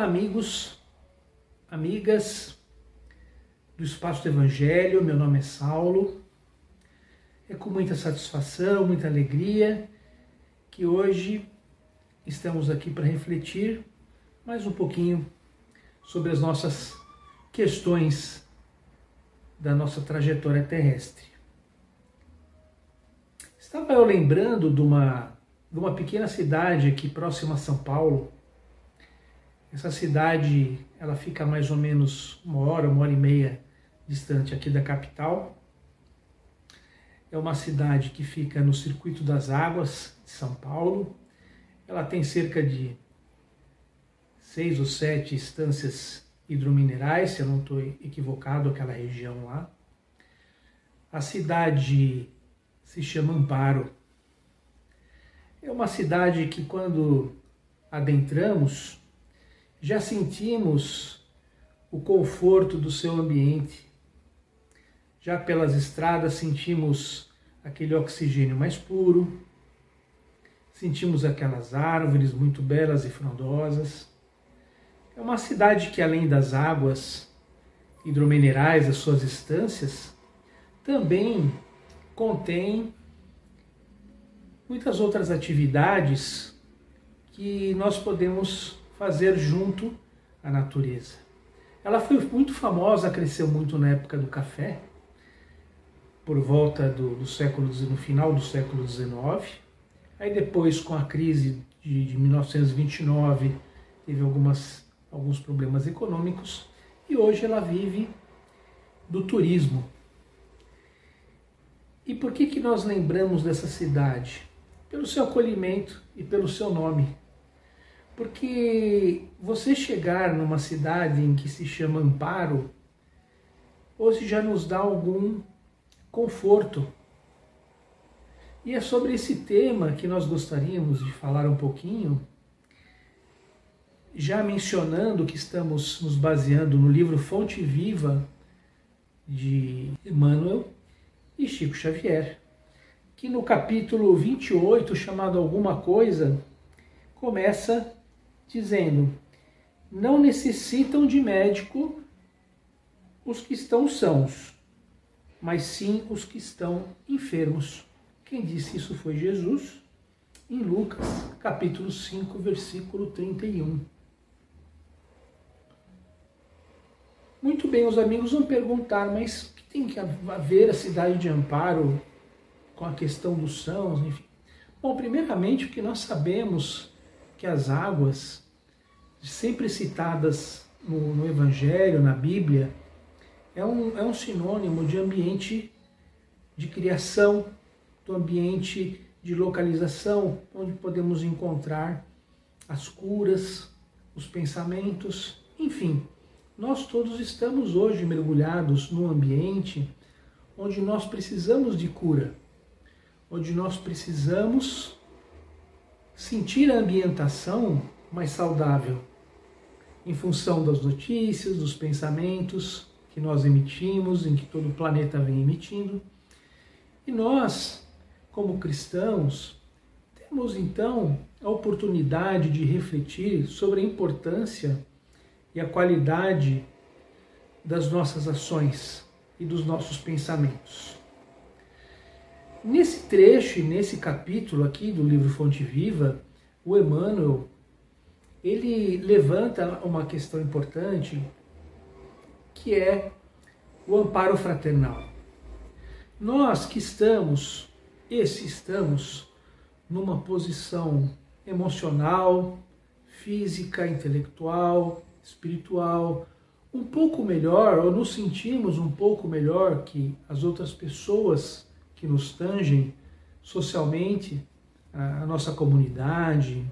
Olá, amigos, amigas do Espaço do Evangelho. Meu nome é Saulo. É com muita satisfação, muita alegria que hoje estamos aqui para refletir mais um pouquinho sobre as nossas questões da nossa trajetória terrestre. Estava eu lembrando de uma, de uma pequena cidade aqui próxima a São Paulo. Essa cidade ela fica mais ou menos uma hora, uma hora e meia distante aqui da capital. É uma cidade que fica no Circuito das Águas de São Paulo. Ela tem cerca de seis ou sete estâncias hidrominerais, se eu não estou equivocado, aquela região lá. A cidade se chama Amparo. É uma cidade que, quando adentramos, já sentimos o conforto do seu ambiente. Já pelas estradas sentimos aquele oxigênio mais puro, sentimos aquelas árvores muito belas e frondosas. É uma cidade que, além das águas hidrominerais, as suas estâncias, também contém muitas outras atividades que nós podemos fazer junto à natureza. Ela foi muito famosa, cresceu muito na época do café, por volta do, do século no final do século XIX. Aí depois, com a crise de, de 1929, teve algumas alguns problemas econômicos e hoje ela vive do turismo. E por que, que nós lembramos dessa cidade? Pelo seu acolhimento e pelo seu nome. Porque você chegar numa cidade em que se chama Amparo, hoje já nos dá algum conforto. E é sobre esse tema que nós gostaríamos de falar um pouquinho, já mencionando que estamos nos baseando no livro Fonte Viva de Emmanuel e Chico Xavier, que no capítulo 28, chamado Alguma Coisa, começa dizendo: Não necessitam de médico os que estão sãos, mas sim os que estão enfermos. Quem disse isso foi Jesus, em Lucas, capítulo 5, versículo 31. Muito bem, os amigos vão perguntar, mas o que tem que haver a cidade de Amparo com a questão dos sãos, enfim? Bom, primeiramente, porque nós sabemos que as águas, sempre citadas no, no Evangelho, na Bíblia, é um, é um sinônimo de ambiente de criação, do ambiente de localização, onde podemos encontrar as curas, os pensamentos, enfim, nós todos estamos hoje mergulhados num ambiente onde nós precisamos de cura, onde nós precisamos sentir a ambientação mais saudável, em função das notícias, dos pensamentos que nós emitimos, em que todo o planeta vem emitindo. E nós, como cristãos, temos então a oportunidade de refletir sobre a importância e a qualidade das nossas ações e dos nossos pensamentos. Nesse trecho e nesse capítulo aqui do livro Fonte Viva, o Emmanuel ele levanta uma questão importante que é o amparo fraternal. Nós que estamos, esse estamos, numa posição emocional, física, intelectual, espiritual um pouco melhor, ou nos sentimos um pouco melhor que as outras pessoas que nos tangem socialmente, a nossa comunidade,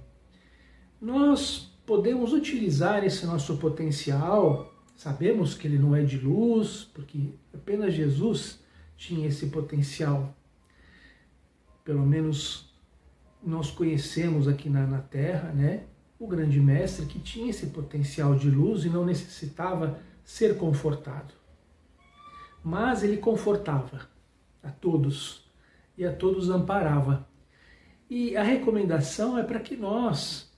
nós podemos utilizar esse nosso potencial. Sabemos que ele não é de luz, porque apenas Jesus tinha esse potencial. Pelo menos nós conhecemos aqui na, na Terra, né? o grande mestre que tinha esse potencial de luz e não necessitava ser confortado. Mas ele confortava a todos e a todos amparava. E a recomendação é para que nós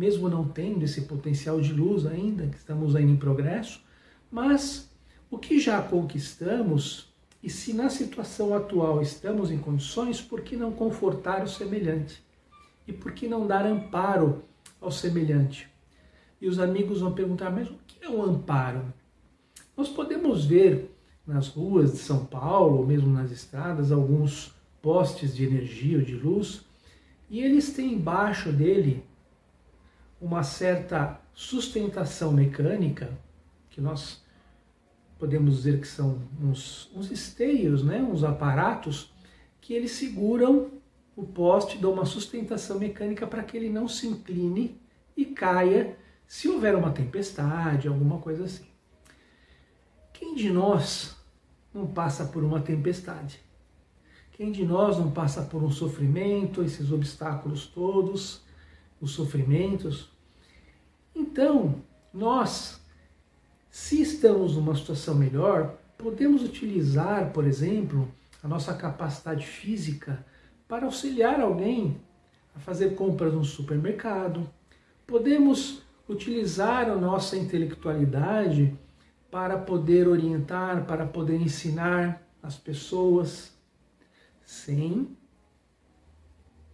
mesmo não tendo esse potencial de luz ainda, que estamos ainda em progresso, mas o que já conquistamos, e se na situação atual estamos em condições, por que não confortar o semelhante? E por que não dar amparo ao semelhante? E os amigos vão perguntar, mas o que é o amparo? Nós podemos ver nas ruas de São Paulo, ou mesmo nas estradas, alguns postes de energia ou de luz, e eles têm embaixo dele uma certa sustentação mecânica, que nós podemos dizer que são uns, uns esteios, né? uns aparatos, que eles seguram o poste, dão uma sustentação mecânica para que ele não se incline e caia se houver uma tempestade, alguma coisa assim. Quem de nós não passa por uma tempestade? Quem de nós não passa por um sofrimento, esses obstáculos todos, os sofrimentos? Então, nós, se estamos numa situação melhor, podemos utilizar, por exemplo, a nossa capacidade física para auxiliar alguém a fazer compras no supermercado. Podemos utilizar a nossa intelectualidade para poder orientar, para poder ensinar as pessoas, sem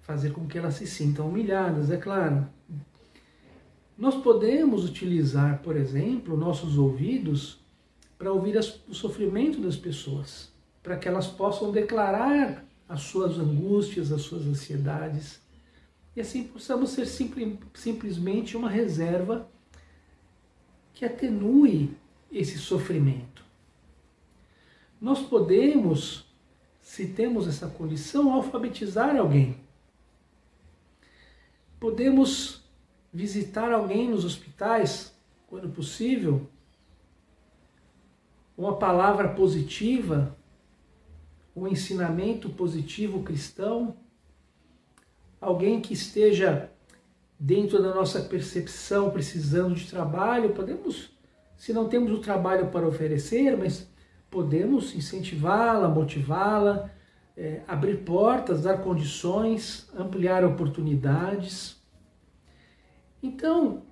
fazer com que elas se sintam humilhadas, é claro. Nós podemos utilizar, por exemplo, nossos ouvidos para ouvir as, o sofrimento das pessoas, para que elas possam declarar as suas angústias, as suas ansiedades, e assim possamos ser simple, simplesmente uma reserva que atenue esse sofrimento. Nós podemos, se temos essa condição, alfabetizar alguém. Podemos visitar alguém nos hospitais, quando possível, uma palavra positiva, um ensinamento positivo cristão, alguém que esteja dentro da nossa percepção precisando de trabalho, podemos se não temos o trabalho para oferecer, mas podemos incentivá-la, motivá-la, é, abrir portas, dar condições, ampliar oportunidades. Então,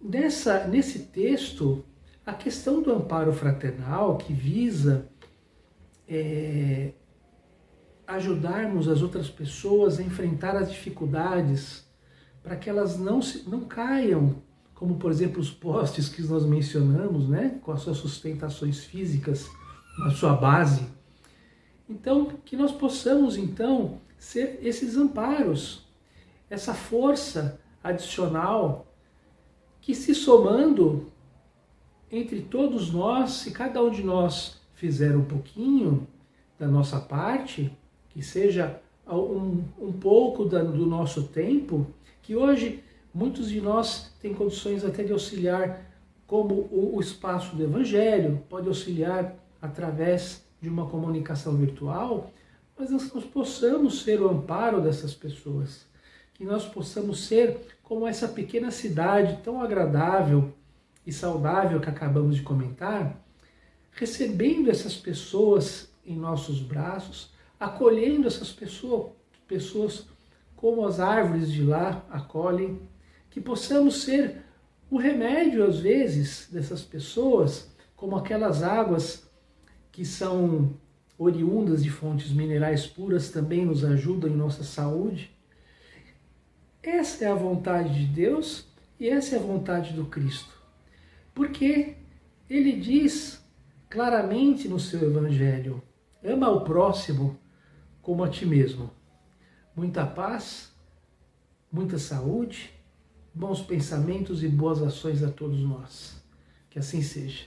nessa, nesse texto, a questão do amparo fraternal, que visa é, ajudarmos as outras pessoas a enfrentar as dificuldades, para que elas não, se, não caiam como por exemplo os postes que nós mencionamos, né, com as suas sustentações físicas na sua base. Então, que nós possamos então ser esses amparos, essa força adicional que se somando entre todos nós, se cada um de nós fizer um pouquinho da nossa parte, que seja um, um pouco da, do nosso tempo, que hoje Muitos de nós têm condições até de auxiliar, como o, espaço do Evangelho, pode auxiliar através de uma comunicação virtual, mas nós, nós possamos ser o amparo dessas pessoas, que nós possamos ser como essa pequena cidade tão agradável e saudável que acabamos de comentar, recebendo essas pessoas em nossos braços, acolhendo essas pessoas, pessoas como as árvores de lá acolhem que possamos ser o remédio, às vezes, dessas pessoas, como aquelas águas que são oriundas de fontes minerais puras também nos ajudam em nossa saúde. Essa é a vontade de Deus e essa é a vontade do Cristo. Porque ele diz claramente no seu Evangelho: ama o próximo como a ti mesmo. Muita paz, muita saúde bons pensamentos e boas ações a todos nós. Que assim seja.